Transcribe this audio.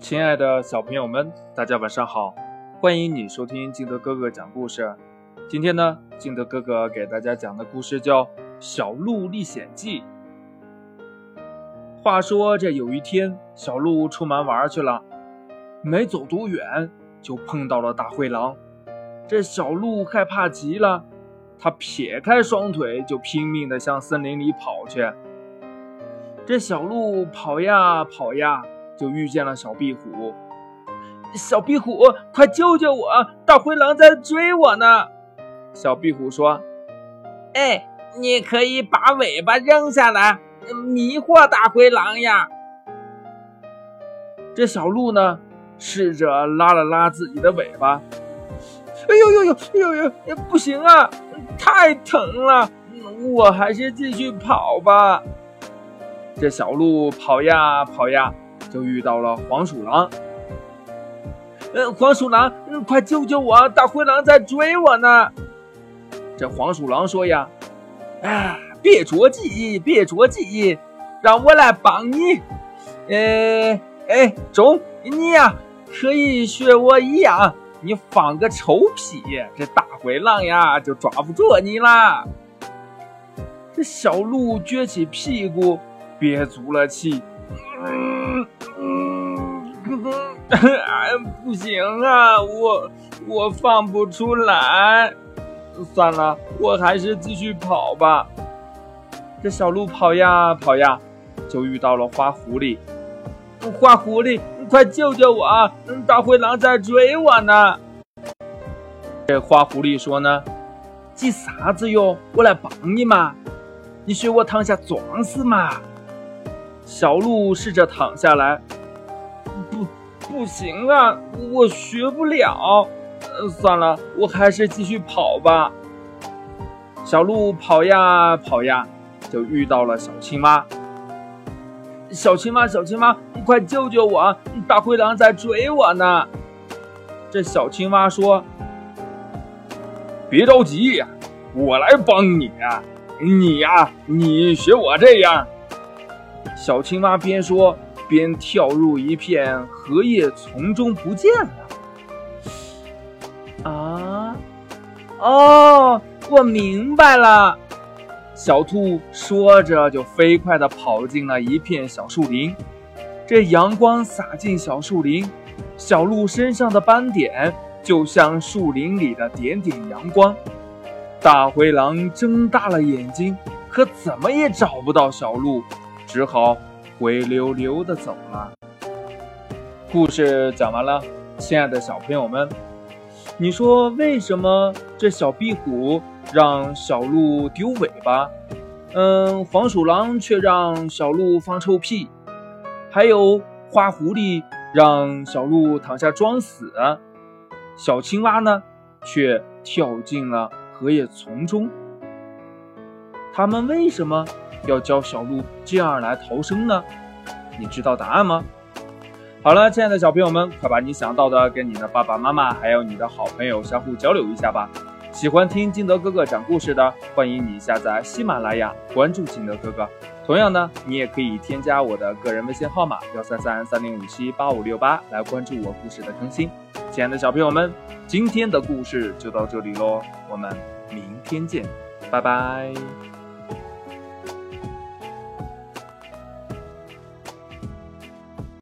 亲爱的小朋友们，大家晚上好！欢迎你收听金德哥哥讲故事。今天呢，金德哥哥给大家讲的故事叫《小鹿历险记》。话说这有一天，小鹿出门玩去了，没走多远就碰到了大灰狼。这小鹿害怕极了，它撇开双腿就拼命地向森林里跑去。这小鹿跑呀跑呀。就遇见了小壁虎，小壁虎，快救救我！大灰狼在追我呢。小壁虎说：“哎，你可以把尾巴扔下来，迷惑大灰狼呀。”这小鹿呢，试着拉了拉自己的尾巴，哎呦呦呦，呦呦，不行啊，太疼了，我还是继续跑吧。这小鹿跑呀跑呀。就遇到了黄鼠狼，呃，黄鼠狼，快救救我！大灰狼在追我呢。这黄鼠狼说呀：“啊，别着急，别着急，让我来帮你。呃，哎，中，你呀，可以学我一样，你放个臭屁，这大灰狼呀就抓不住你啦。”这小鹿撅起屁股，憋足了气。嗯，哎，不行啊，我我放不出来。算了，我还是继续跑吧。这小鹿跑呀跑呀，就遇到了花狐狸。花狐狸，快救救我！大灰狼在追我呢。这花狐狸说呢：“急啥子哟？我来帮你嘛。你学我躺下装死嘛。”小鹿试着躺下来，不，行啊，我学不了。算了，我还是继续跑吧。小鹿跑呀跑呀，就遇到了小青蛙。小青蛙，小青蛙，你快救救我！大灰狼在追我呢。这小青蛙说：“别着急，我来帮你。你呀，你学我这样。”小青蛙边说边跳入一片荷叶丛中不见了。啊，哦，我明白了。小兔说着就飞快地跑进了一片小树林。这阳光洒进小树林，小鹿身上的斑点就像树林里的点点阳光。大灰狼睁大了眼睛，可怎么也找不到小鹿。只好灰溜溜的走了。故事讲完了，亲爱的小朋友们，你说为什么这小壁虎让小鹿丢尾巴，嗯，黄鼠狼却让小鹿放臭屁，还有花狐狸让小鹿躺下装死，小青蛙呢却跳进了荷叶丛中？他们为什么？要教小鹿这样来逃生呢？你知道答案吗？好了，亲爱的小朋友们，快把你想到的跟你的爸爸妈妈还有你的好朋友相互交流一下吧。喜欢听金德哥哥讲故事的，欢迎你下载喜马拉雅，关注金德哥哥。同样呢，你也可以添加我的个人微信号码幺三三三零五七八五六八来关注我故事的更新。亲爱的小朋友们，今天的故事就到这里喽，我们明天见，拜拜。